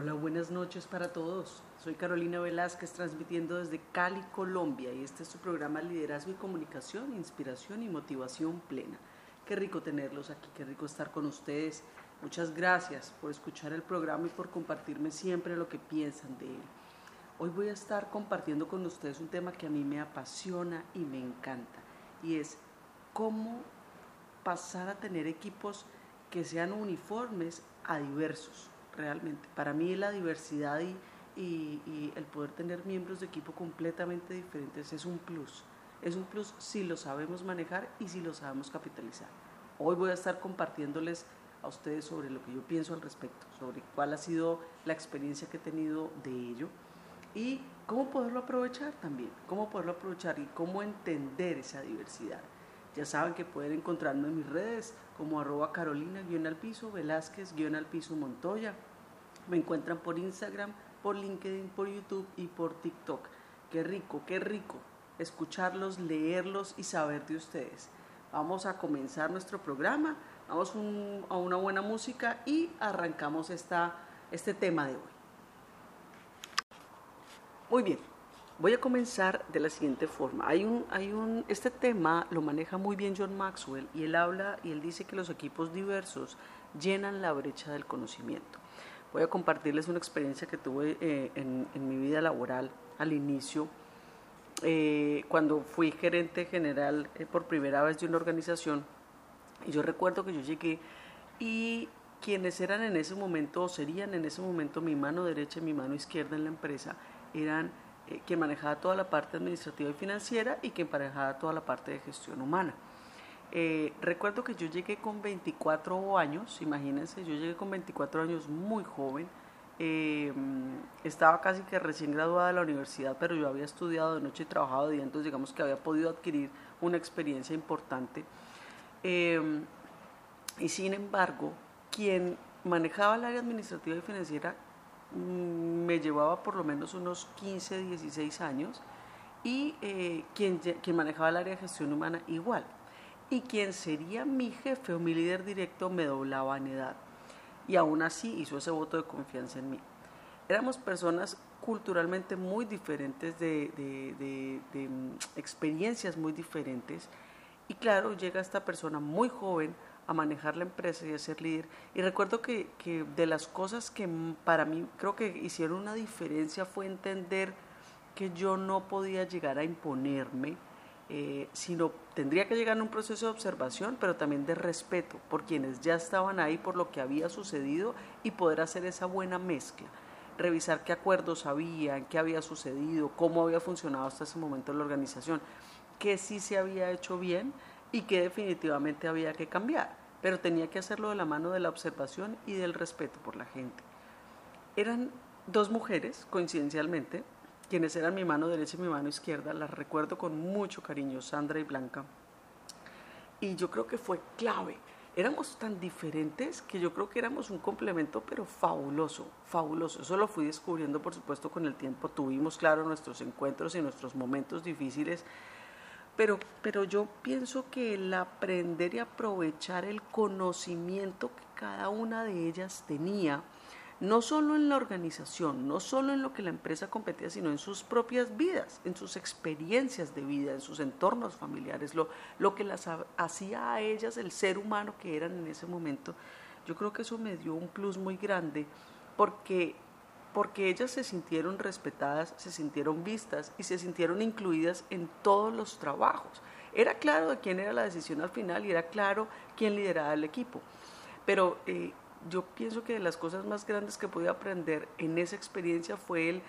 Hola, buenas noches para todos. Soy Carolina Velázquez transmitiendo desde Cali, Colombia y este es su programa Liderazgo y Comunicación, Inspiración y Motivación Plena. Qué rico tenerlos aquí, qué rico estar con ustedes. Muchas gracias por escuchar el programa y por compartirme siempre lo que piensan de él. Hoy voy a estar compartiendo con ustedes un tema que a mí me apasiona y me encanta y es cómo pasar a tener equipos que sean uniformes a diversos realmente. Para mí la diversidad y, el poder tener miembros de equipo completamente diferentes es un plus. Es un plus si lo sabemos manejar y si lo sabemos capitalizar. Hoy voy a estar compartiéndoles a ustedes sobre lo que yo pienso al respecto, sobre cuál ha sido la experiencia que he tenido de ello y cómo poderlo aprovechar también, cómo poderlo aprovechar y cómo entender esa diversidad. Ya saben que pueden encontrarme en mis redes como arroba carolina guion al piso, Velázquez guion al piso Montoya. Me encuentran por Instagram, por LinkedIn, por YouTube y por TikTok. Qué rico, qué rico escucharlos, leerlos y saber de ustedes. Vamos a comenzar nuestro programa, vamos a una buena música y arrancamos esta, este tema de hoy. Muy bien, Voy a comenzar de la siguiente forma. Hay un, hay un, este tema lo maneja muy bien John Maxwell y él habla y él dice que los equipos diversos llenan la brecha del conocimiento. Voy a compartirles una experiencia que tuve eh, en, mi vida laboral al inicio, eh, cuando fui gerente general eh, por primera vez de una organización. Y yo recuerdo que yo llegué y quienes eran en ese momento o serían en ese momento mi mano derecha y mi mano izquierda en la empresa eran que manejaba toda la parte administrativa y financiera y que manejaba toda la parte de gestión humana. Eh, recuerdo que yo llegué con 24 años, imagínense, yo llegué con 24 años muy joven, eh, estaba casi que recién graduada de la universidad, pero yo había estudiado de noche y trabajado de día, entonces digamos que había podido adquirir una experiencia importante. y sin embargo, quien manejaba el área administrativa y financiera Mm, me llevaba por lo menos unos 15, 16 años y eh, quien, quien manejaba el área de gestión humana igual. Y quien sería mi jefe o mi líder directo me doblaba en edad. Y aún así hizo ese voto de confianza en mí. Éramos personas culturalmente muy diferentes, de, mm, experiencias muy diferentes. Y claro, llega esta persona muy joven a manejar la empresa y a ser líder. Y recuerdo que, de las cosas que para mí creo que hicieron una diferencia fue entender que yo no podía llegar a imponerme, eh, sino tendría que llegar en un proceso de observación, pero también de respeto por quienes ya estaban ahí, por lo que había sucedido y poder hacer esa buena mezcla. Revisar qué acuerdos había, qué había sucedido, cómo había funcionado hasta ese momento la organización, qué sí se había hecho bien y que definitivamente había que cambiar, pero tenía que hacerlo de la mano de la observación y del respeto por la gente. Eran dos mujeres, coincidencialmente, quienes eran mi mano derecha y mi mano izquierda, las recuerdo con mucho cariño, Sandra y Blanca. Y yo creo que fue clave. Éramos tan diferentes que yo creo que éramos un complemento, pero fabuloso, fabuloso. Eso lo fui descubriendo, por supuesto, con el tiempo. Tuvimos, claro, nuestros encuentros y nuestros momentos difíciles, pero, pero yo pienso que el aprender y aprovechar el conocimiento que cada una de ellas tenía, no solo en la organización, no solo en lo que la empresa competía, sino en sus propias vidas, en sus experiencias de vida, en sus entornos familiares, lo, lo que las hacía a ellas el ser humano que eran en ese momento. Yo creo que eso me dio un plus muy grande porque porque ellas se sintieron respetadas, se sintieron vistas y se sintieron incluidas en todos los trabajos. Era claro de quién era la decisión al final y era claro quién lideraba el equipo. Pero eh, yo pienso que de las cosas más grandes que pude aprender en esa experiencia fue el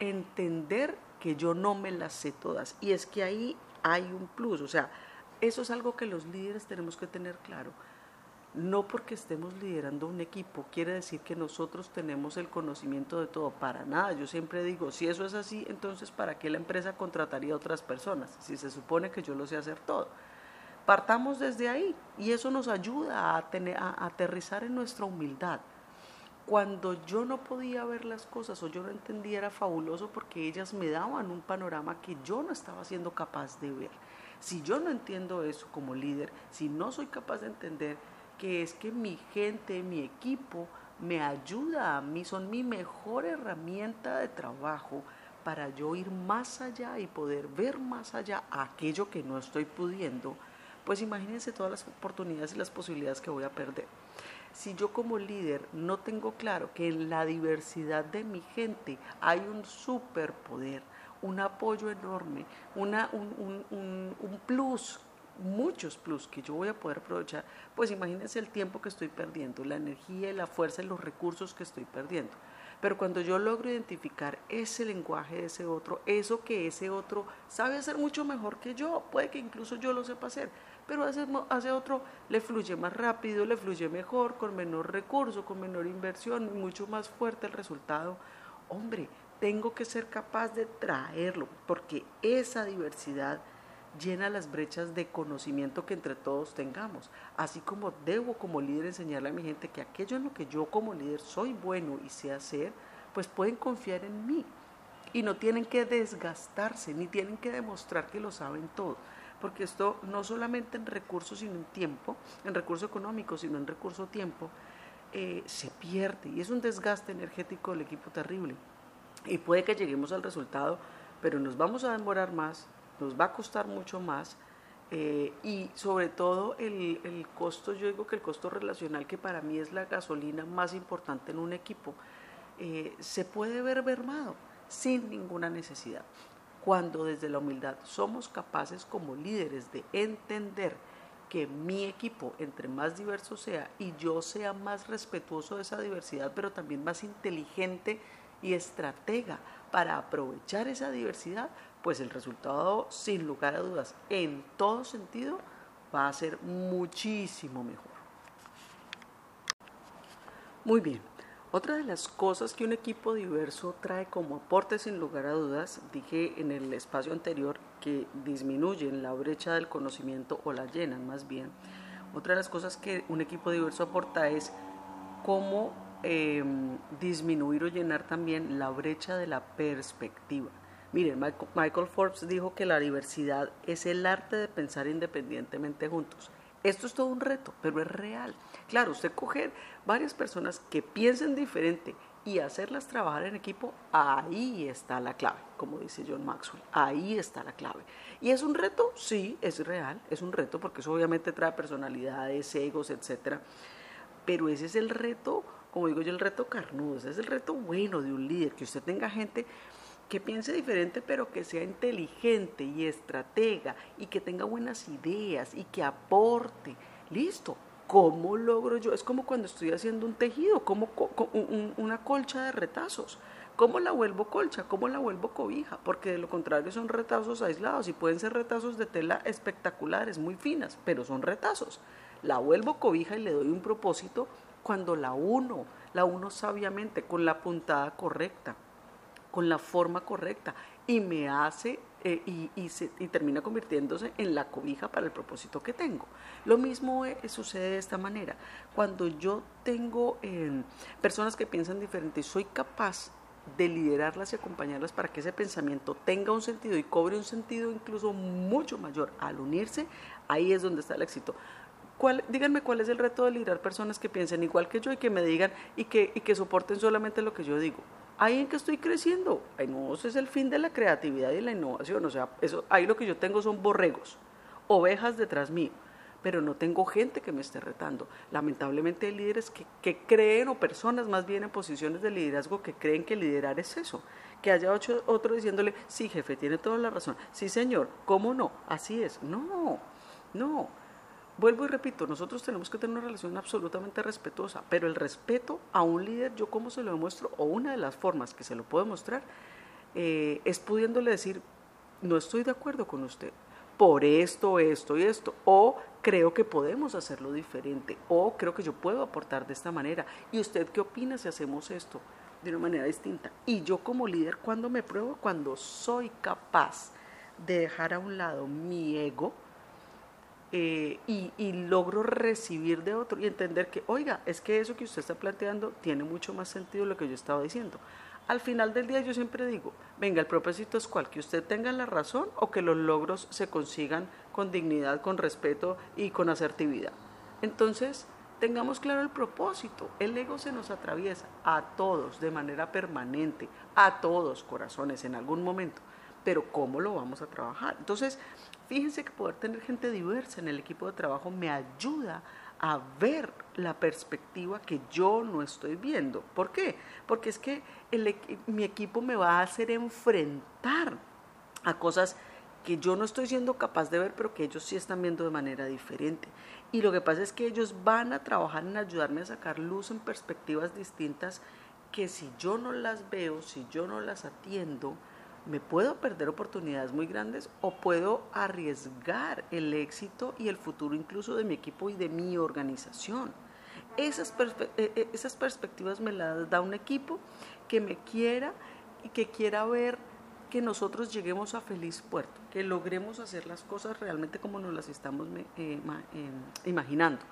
entender que yo no me las sé todas. Y es que ahí hay un plus, o sea, eso es algo que los líderes tenemos que tener claro no porque estemos liderando un equipo quiere decir que nosotros tenemos el conocimiento de todo, para nada. Yo siempre digo, si eso es así, entonces ¿para qué la empresa contrataría a otras personas? Si se supone que yo lo sé hacer todo. Partamos desde ahí y eso nos ayuda a, tener, a aterrizar en nuestra humildad. Cuando yo no podía ver las cosas o yo no entendía era fabuloso porque ellas me daban un panorama que yo no estaba siendo capaz de ver. Si yo no entiendo eso como líder, si no soy capaz de entender que es que mi gente, mi equipo me ayuda a mí, son mi mejor herramienta de trabajo para yo ir más allá y poder ver más allá aquello que no estoy pudiendo, pues imagínense todas las oportunidades y las posibilidades que voy a perder. Si yo como líder no tengo claro que en la diversidad de mi gente hay un superpoder, un apoyo enorme, una, un, un, un plus muchos plus que yo voy a poder aprovechar, pues imagínense el tiempo que estoy perdiendo, la energía la fuerza y los recursos que estoy perdiendo. Pero cuando yo logro identificar ese lenguaje de ese otro, eso que ese otro sabe hacer mucho mejor que yo, puede que incluso yo lo sepa hacer, pero ese, otro le fluye más rápido, le fluye mejor, con menor recurso, con menor inversión, y mucho más fuerte el resultado. Hombre, tengo que ser capaz de traerlo, porque esa diversidad llena las brechas de conocimiento que entre todos tengamos, así como debo como líder enseñarle a mi gente que aquello en lo que yo como líder soy bueno y sé hacer, pues pueden confiar en mí. Y no tienen que desgastarse ni tienen que demostrar que lo saben todo, porque esto no solamente en recursos sino en tiempo, en recurso económico, sino en recurso tiempo, eh, se pierde y es un desgaste energético del equipo terrible. Y puede que lleguemos al resultado, pero nos vamos a demorar más, nos va a costar mucho más eh, y sobre todo el, el, costo, yo digo que el costo relacional, que para mí es la gasolina más importante en un equipo, eh, se puede ver mermado sin ninguna necesidad. Cuando desde la humildad somos capaces como líderes de entender que mi equipo, entre más diverso sea y yo sea más respetuoso de esa diversidad, pero también más inteligente y estratega para aprovechar esa diversidad, pues el resultado, sin lugar a dudas, en todo sentido, va a ser muchísimo mejor. Muy bien. Otra de las cosas que un equipo diverso trae como aporte, sin lugar a dudas, dije en el espacio anterior que disminuyen la brecha del conocimiento o la llenan más bien. Otra de las cosas que un equipo diverso aporta es cómo em, disminuir o llenar también la brecha de la perspectiva. Miren, Michael Forbes dijo que la diversidad es el arte de pensar independientemente juntos. Esto es todo un reto, pero es real. Claro, usted coger varias personas que piensen diferente y hacerlas trabajar en equipo, ahí está la clave, como dice John Maxwell, ahí está la clave. ¿Y es un reto? Sí, es real, es un reto porque eso obviamente trae personalidades, egos, etcétera. Pero ese es el reto, como digo yo, el reto carnudo, ese es el reto bueno de un líder, que usted tenga gente que piense diferente, pero que sea inteligente y estratega y que tenga buenas ideas y que aporte. Listo. ¿Cómo logro yo? Es como cuando estoy haciendo un tejido, como una colcha de retazos. ¿Cómo la vuelvo colcha? ¿Cómo la vuelvo cobija? Porque de lo contrario son retazos aislados y pueden ser retazos de tela espectaculares, muy finas, pero son retazos. La vuelvo cobija y le doy un propósito cuando la uno, la uno sabiamente, con la puntada correcta con la forma correcta y me hace eh, y, se, y, termina convirtiéndose en la cobija para el propósito que tengo. Lo mismo eh, sucede de esta manera. Cuando yo tengo em, personas que piensan diferente soy capaz de liderarlas y acompañarlas para que ese pensamiento tenga un sentido y cobre un sentido incluso mucho mayor al unirse, ahí es donde está el éxito. ¿Cuál, díganme cuál es el reto de liderar personas que piensen igual que yo y que me digan y que soporten solamente lo que yo digo ahí en que estoy creciendo. No, es el fin de la creatividad y la innovación. O sea, eso, ahí lo que yo tengo son borregos, ovejas detrás mío, pero no tengo gente que me esté retando. Lamentablemente hay líderes que, que creen, o personas más bien en posiciones de liderazgo, que creen que liderar es eso. Que haya otro diciéndole, sí, jefe, tiene toda la razón. Sí, señor, ¿cómo no? Así es. No, no. Vuelvo y repito, nosotros tenemos que tener una relación absolutamente respetuosa, pero el respeto a un líder, yo como se lo demuestro, o una de las formas que se lo puedo mostrar, eh, es pudiéndole decir, no estoy de acuerdo con usted, por esto, esto y esto, o creo que podemos hacerlo diferente, o creo que yo puedo aportar de esta manera, y usted qué opina si hacemos esto de una manera distinta. Y yo como líder, cuando me pruebo, cuando soy capaz de dejar a un lado mi ego, eh, y, logro recibir de otro y entender que, oiga, es que eso que usted está planteando tiene mucho más sentido lo que yo estaba diciendo. Al final del día yo siempre digo, venga, el propósito es cual, que usted tenga la razón o que los logros se consigan con dignidad, con respeto y con asertividad. Entonces, Tengamos claro el propósito. El ego se nos atraviesa a todos de manera permanente, a todos corazones en algún momento. Pero ¿cómo lo vamos a trabajar? Entonces, fíjense que poder tener gente diversa en el equipo de trabajo me ayuda a ver la perspectiva que yo no estoy viendo. ¿Por qué? Porque es que mi equipo me va a hacer enfrentar a cosas que yo no estoy siendo capaz de ver, pero que ellos sí están viendo de manera diferente. Y lo que pasa es que ellos van a trabajar en ayudarme a sacar luz en perspectivas distintas que si yo no las veo, si yo no las atiendo, me puedo perder oportunidades muy grandes o puedo arriesgar el éxito y el futuro incluso de mi equipo y de mi organización. Esas, eh, eh, esas perspectivas me las da un equipo que me quiera y que quiera ver que nosotros lleguemos a feliz puerto, que logremos hacer las cosas realmente como nos las estamos eh, imaginando.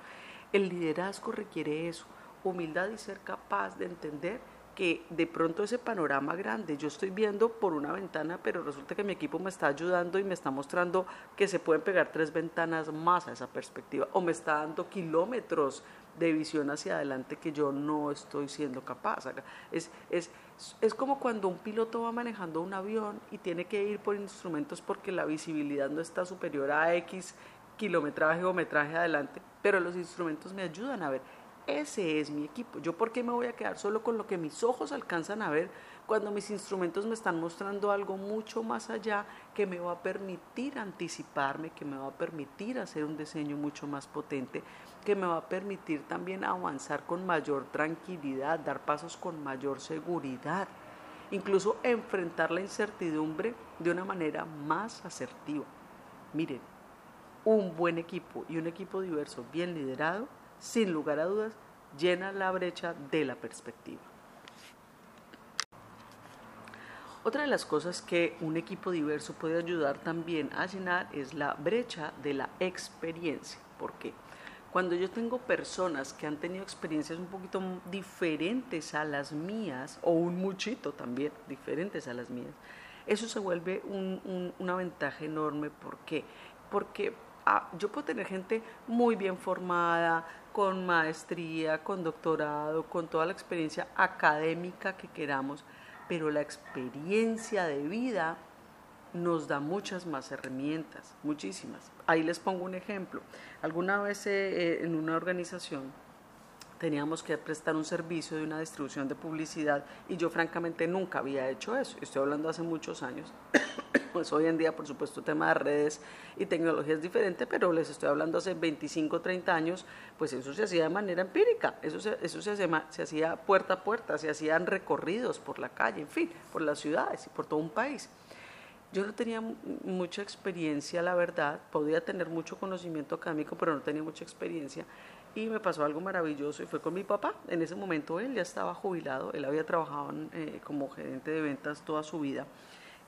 El liderazgo requiere eso, humildad y ser capaz de entender que de pronto ese panorama grande yo estoy viendo por una ventana, pero resulta que mi equipo me está ayudando y me está mostrando que se pueden pegar tres ventanas más a esa perspectiva, o me está dando kilómetros de visión hacia adelante que yo no estoy siendo capaz. Es, es, es como cuando un piloto va manejando un avión y tiene que ir por instrumentos porque la visibilidad no está superior a X kilometraje o metraje adelante, pero los instrumentos me ayudan a ver. Ese es mi equipo. ¿Yo por qué me voy a quedar solo con lo que mis ojos alcanzan a ver cuando mis instrumentos me están mostrando algo mucho más allá que me va a permitir anticiparme, que me va a permitir hacer un diseño mucho más potente, que me va a permitir también avanzar con mayor tranquilidad, dar pasos con mayor seguridad, incluso enfrentar la incertidumbre de una manera más asertiva. Miren, un buen equipo y un equipo diverso bien liderado, sin lugar a dudas, llena la brecha de la perspectiva. Otra de las cosas que un equipo diverso puede ayudar también a llenar es la brecha de la experiencia. ¿Por qué? Cuando yo tengo personas que han tenido experiencias un poquito diferentes a las mías, o un muchito también diferentes a las mías, eso se vuelve una ventaja enorme. ¿Por qué? Porque ah, yo puedo tener gente muy bien formada, con maestría, con doctorado, con toda la experiencia académica que queramos, pero la experiencia de vida nos da muchas más herramientas, muchísimas. Ahí les pongo un ejemplo. Alguna vez eh, eh, en una organización teníamos que prestar un servicio de una distribución de publicidad y yo francamente nunca había hecho eso. Estoy hablando hace muchos años. Pues hoy en día, por supuesto, el tema de redes y tecnología es diferente, pero les estoy hablando hace 25, 30 años, pues eso se hacía de manera empírica, eso se, eso se, hacía puerta a puerta, se hacían recorridos por la calle, en fin, por las ciudades y por todo un país. Yo no tenía mucha experiencia, la verdad, podía tener mucho conocimiento académico, pero no tenía mucha experiencia. Y me pasó algo maravilloso y fue con mi papá. En ese momento él ya estaba jubilado, él había trabajado eh, como gerente de ventas toda su vida.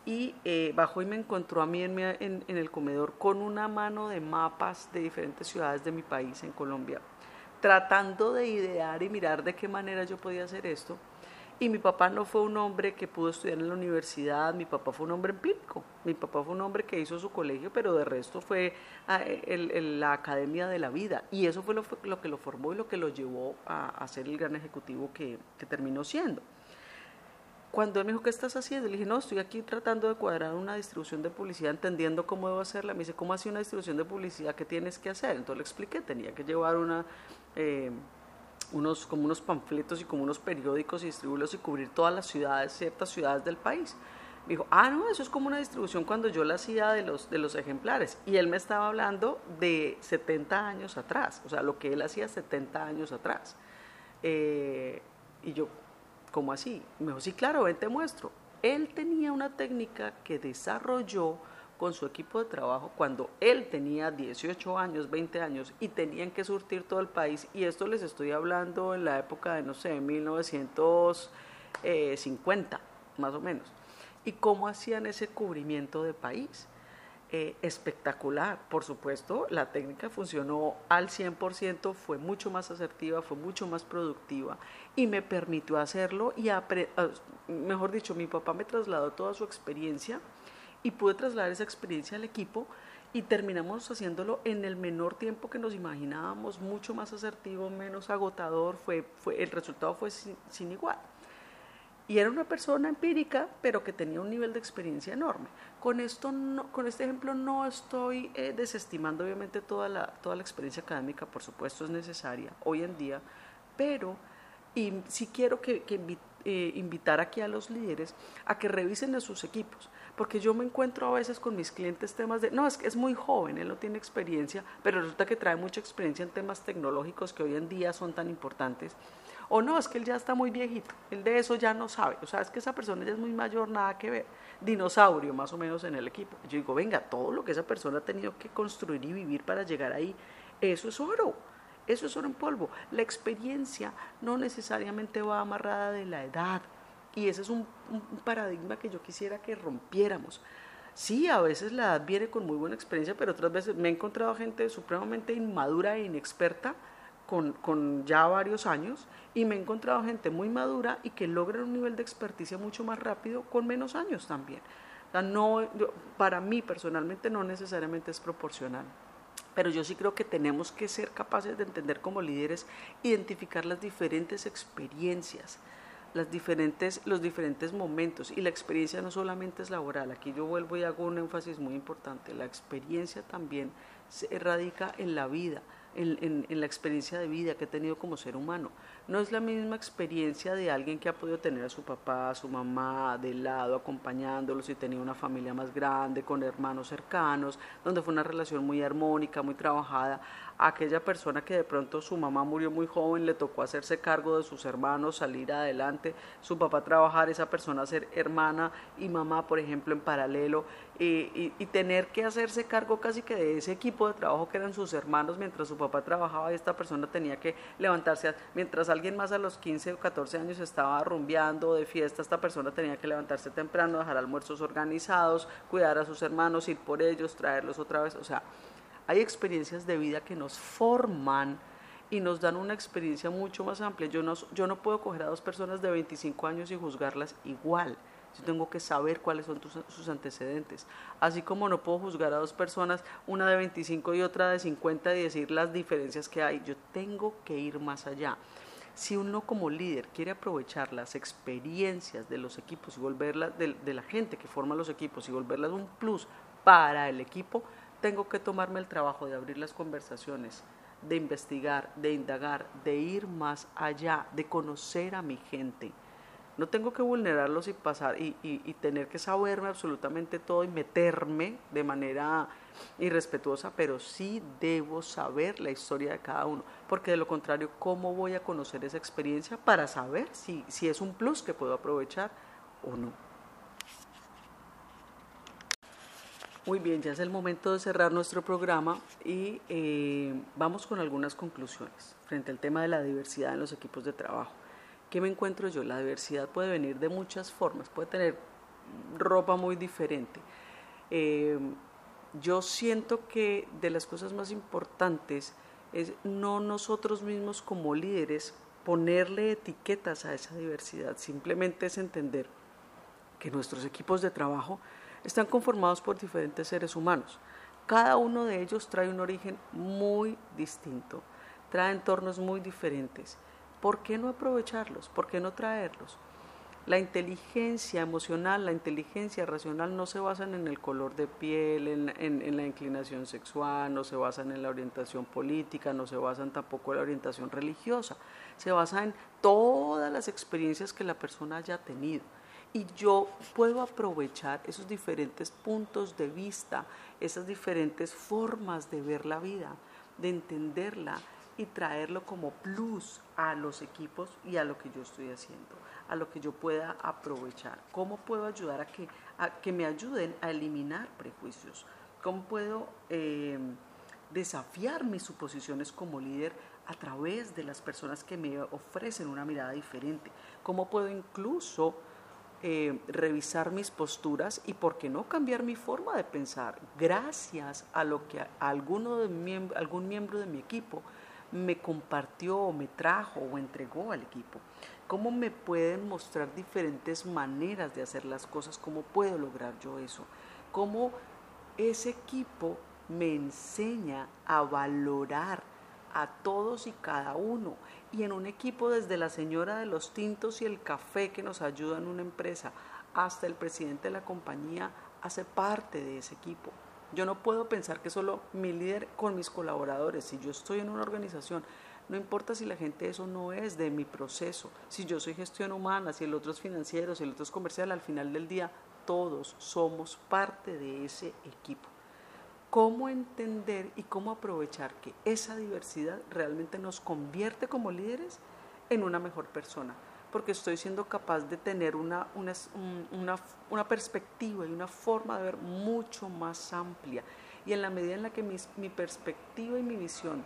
Y eh, bajó y me encontró a mí en, el comedor con una mano de mapas de diferentes ciudades de mi país, en Colombia, tratando de idear y mirar de qué manera yo podía hacer esto y mi papá no fue un hombre que pudo estudiar en la universidad, mi papá fue un hombre empírico, mi papá fue un hombre que hizo su colegio, pero de resto fue ah, la academia de la vida. Y eso fue lo, que lo formó y lo que lo llevó a, ser el gran ejecutivo que, terminó siendo. Cuando él me dijo, ¿qué estás haciendo? Le dije, no, estoy aquí tratando de cuadrar una distribución de publicidad, entendiendo cómo debo hacerla. Me dice, ¿cómo hace una distribución de publicidad? ¿Qué tienes que hacer? Entonces le expliqué, tenía que llevar una... Eh, unos, como unos panfletos y como unos periódicos y distribuirlos y cubrir todas las ciudades, ciertas ciudades del país. Me dijo, ah, no, eso es como una distribución cuando yo la hacía de los, de los ejemplares. Y él me estaba hablando de 70 años atrás, o sea, lo que él hacía 70 años atrás. Eh, y yo, ¿cómo así? Me dijo, sí, claro, ven, te muestro. Él tenía una técnica que desarrolló con su equipo de trabajo cuando él tenía 18 años, 20 años y tenían que surtir todo el país. Y esto les estoy hablando en la época de, no sé, 1950, más o menos. ¿Y cómo hacían ese cubrimiento de país? Eh, espectacular. Por supuesto, la técnica funcionó al 100%, fue mucho más asertiva, fue mucho más productiva y me permitió hacerlo y, mejor dicho, mi papá me trasladó toda su experiencia y pude trasladar esa experiencia al equipo y terminamos haciéndolo en el menor tiempo que nos imaginábamos, mucho más asertivo, menos agotador, fue, el resultado fue sin, igual. Y era una persona empírica, pero que tenía un nivel de experiencia enorme. Con, esto con este ejemplo no estoy eh, desestimando obviamente toda la, toda la experiencia académica, por supuesto es necesaria hoy en día, pero y sí quiero que, que eh, invitar aquí a los líderes a que revisen a sus equipos, porque yo me encuentro a veces con mis clientes temas de, no, es que es muy joven, él no tiene experiencia, pero resulta que trae mucha experiencia en temas tecnológicos que hoy en día son tan importantes. O no, es que él ya está muy viejito, él de eso ya no sabe, o sea, es que esa persona ya es muy mayor, nada que ver, dinosaurio más o menos en el equipo. Yo digo, venga, todo lo que esa persona ha tenido que construir y vivir para llegar ahí, eso es oro eso es oro en polvo. La experiencia no necesariamente va amarrada de la edad. Y ese es un, paradigma que yo quisiera que rompiéramos. Sí, a veces la edad viene con muy buena experiencia, pero otras veces me he encontrado gente supremamente inmadura e inexperta con, ya varios años y me he encontrado gente muy madura y que logra un nivel de experticia mucho más rápido con menos años también. no, para mí personalmente no necesariamente es proporcional pero yo sí creo que tenemos que ser capaces de entender como líderes, identificar las diferentes experiencias, las diferentes, los diferentes momentos. Y la experiencia no solamente es laboral, aquí yo vuelvo y hago un énfasis muy importante, la experiencia también se radica en la vida, en, en, la experiencia de vida que he tenido como ser humano. No es la misma experiencia de alguien que ha podido tener a su papá, a su mamá de lado, acompañándolos y tenía una familia más grande, con hermanos cercanos, donde fue una relación muy armónica, muy trabajada, aquella persona que de pronto su mamá murió muy joven, le tocó hacerse cargo de sus hermanos, salir adelante, su papá trabajar, esa persona ser hermana y mamá, por ejemplo, en paralelo, y, tener que hacerse cargo casi que de ese equipo de trabajo que eran sus hermanos mientras su papá trabajaba y esta persona tenía que levantarse, mientras alguien más a los 15 o 14 años estaba rumbeando de fiesta, esta persona tenía que levantarse temprano, dejar almuerzos organizados, cuidar a sus hermanos, ir por ellos, traerlos otra vez, o sea, hay experiencias de vida que nos forman y nos dan una experiencia mucho más amplia. Yo no, yo no puedo coger a dos personas de 25 años y juzgarlas igual. Yo tengo que saber cuáles son sus antecedentes. Así como no puedo juzgar a dos personas, una de 25 y otra de 50, y decir las diferencias que hay. Yo tengo que ir más allá. Si uno como líder quiere aprovechar las experiencias de los equipos y volverlas, de, de la gente que forma los equipos y volverlas un plus para el equipo, tengo que tomarme el trabajo de abrir las conversaciones, de investigar, de indagar, de ir más allá, de conocer a mi gente. No tengo que vulnerarlos y pasar y, tener que saberme absolutamente todo y meterme de manera irrespetuosa, pero sí debo saber la historia de cada uno, porque de lo contrario, ¿cómo voy a conocer esa experiencia para saber si, es un plus que puedo aprovechar o no? Muy bien, ya es el momento de cerrar nuestro programa y eh, vamos con algunas conclusiones frente al tema de la diversidad en los equipos de trabajo. ¿Qué me encuentro yo? La diversidad puede venir de muchas formas, puede tener ropa muy diferente. Eh, yo siento que de las cosas más importantes es no nosotros mismos como líderes ponerle etiquetas a esa diversidad, simplemente es entender que nuestros equipos de trabajo están conformados por diferentes seres humanos. Cada uno de ellos trae un origen muy distinto, trae entornos muy diferentes. ¿Por qué no aprovecharlos? ¿Por qué no traerlos? La inteligencia emocional, la inteligencia racional no se basan en el color de piel, en, la inclinación sexual, no se basan en la orientación política, no se basan tampoco en la orientación religiosa, se basa en todas las experiencias que la persona haya tenido y yo puedo aprovechar esos diferentes puntos de vista, esas diferentes formas de ver la vida, de entenderla y traerlo como plus a los equipos y a lo que yo estoy haciendo, a lo que yo pueda aprovechar. ¿Cómo puedo ayudar a que, a que me ayuden a eliminar prejuicios? ¿Cómo puedo eh, desafiar mis suposiciones como líder a través de las personas que me ofrecen una mirada diferente? ¿Cómo puedo incluso eh, revisar mis posturas y, ¿por qué no, cambiar mi forma de pensar gracias a lo que alguno de algún miembro de mi equipo me compartió, me trajo o entregó al equipo? ¿Cómo me pueden mostrar diferentes maneras de hacer las cosas? ¿Cómo puedo lograr yo eso? ¿Cómo ese equipo me enseña a valorar a todos y cada uno. Y en un equipo desde la señora de los tintos y el café que nos ayuda en una empresa hasta el presidente de la compañía hace parte de ese equipo. Yo no puedo pensar que solo mi líder con mis colaboradores, si yo estoy en una organización, no importa si la gente eso no es de mi proceso, si yo soy gestión humana, si el otro es financiero, si el otro es comercial, al final del día todos somos parte de ese equipo. ¿Cómo entender y cómo aprovechar que esa diversidad realmente nos convierte como líderes en una mejor persona? Porque estoy siendo capaz de tener una, una, perspectiva y una forma de ver mucho más amplia. Y en la medida en la que mi perspectiva y mi visión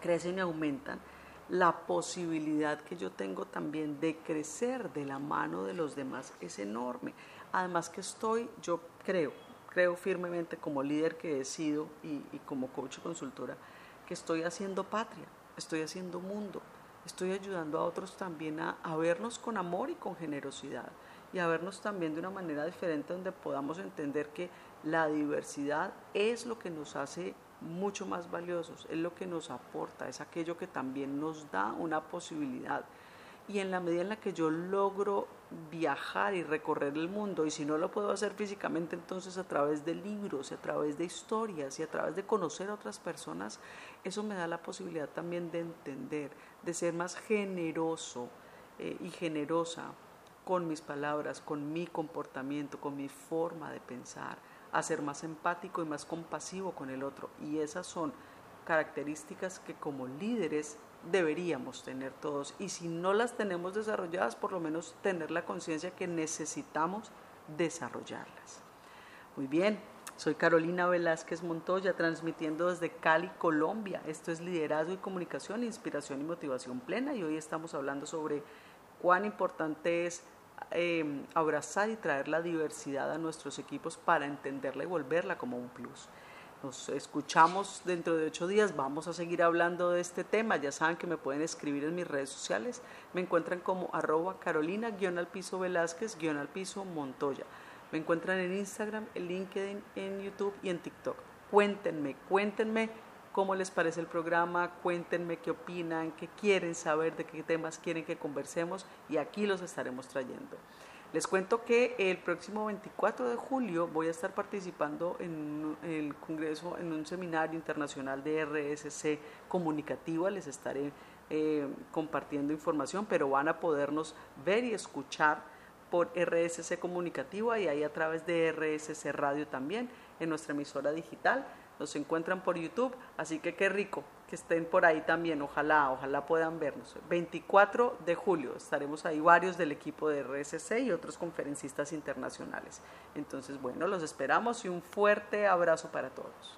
crecen y aumentan, la posibilidad que yo tengo también de crecer de la mano de los demás es enorme. Además que estoy, yo creo, creo firmemente como líder que he sido y, como coach y consultora, que estoy haciendo patria, estoy haciendo mundo, estoy ayudando a otros también a, vernos con amor y con generosidad y a vernos también de una manera diferente donde podamos entender que la diversidad es lo que nos hace mucho más valiosos, es lo que nos aporta, es aquello que también nos da una posibilidad. Y en la medida en la que yo logro viajar y recorrer el mundo, y si no lo puedo hacer físicamente, entonces a través de libros, y a través de historias y a través de conocer a otras personas, eso me da la posibilidad también de entender, de ser más generoso eh, y generosa con mis palabras, con mi comportamiento, con mi forma de pensar a ser más empático y más compasivo con el otro. Y esas son características que como líderes deberíamos tener todos. Y si no las tenemos desarrolladas, por lo menos tener la conciencia que necesitamos desarrollarlas. Muy bien, soy Carolina Velázquez Montoya, transmitiendo desde Cali, Colombia. Esto es Liderazgo y Comunicación, Inspiración y Motivación Plena. Y hoy estamos hablando sobre cuán importante es Em, abrazar y traer la diversidad a nuestros equipos para entenderla y volverla como un plus. Nos escuchamos dentro de ocho días, vamos a seguir hablando de este tema, ya saben que me pueden escribir en mis redes sociales, me encuentran como arroba carolina guion al piso velázquez guion al piso montoya, me encuentran en Instagram, en LinkedIn, en YouTube y en TikTok. Cuéntenme, cuéntenme cómo les parece el programa, cuéntenme qué opinan, qué quieren saber, de qué temas quieren que conversemos y aquí los estaremos trayendo. Les cuento que el próximo 24 de julio voy a estar participando en el Congreso, en un seminario internacional de RSC comunicativa. Les estaré eh, compartiendo información, pero van a podernos ver y escuchar por RSC comunicativa y ahí a través de RSC radio también en nuestra emisora digital nos encuentran por YouTube, así que qué rico que estén por ahí también, ojalá, ojalá puedan vernos. 24 de julio estaremos ahí varios del equipo de RSC y otros conferencistas internacionales. Entonces, bueno, los esperamos y un fuerte abrazo para todos.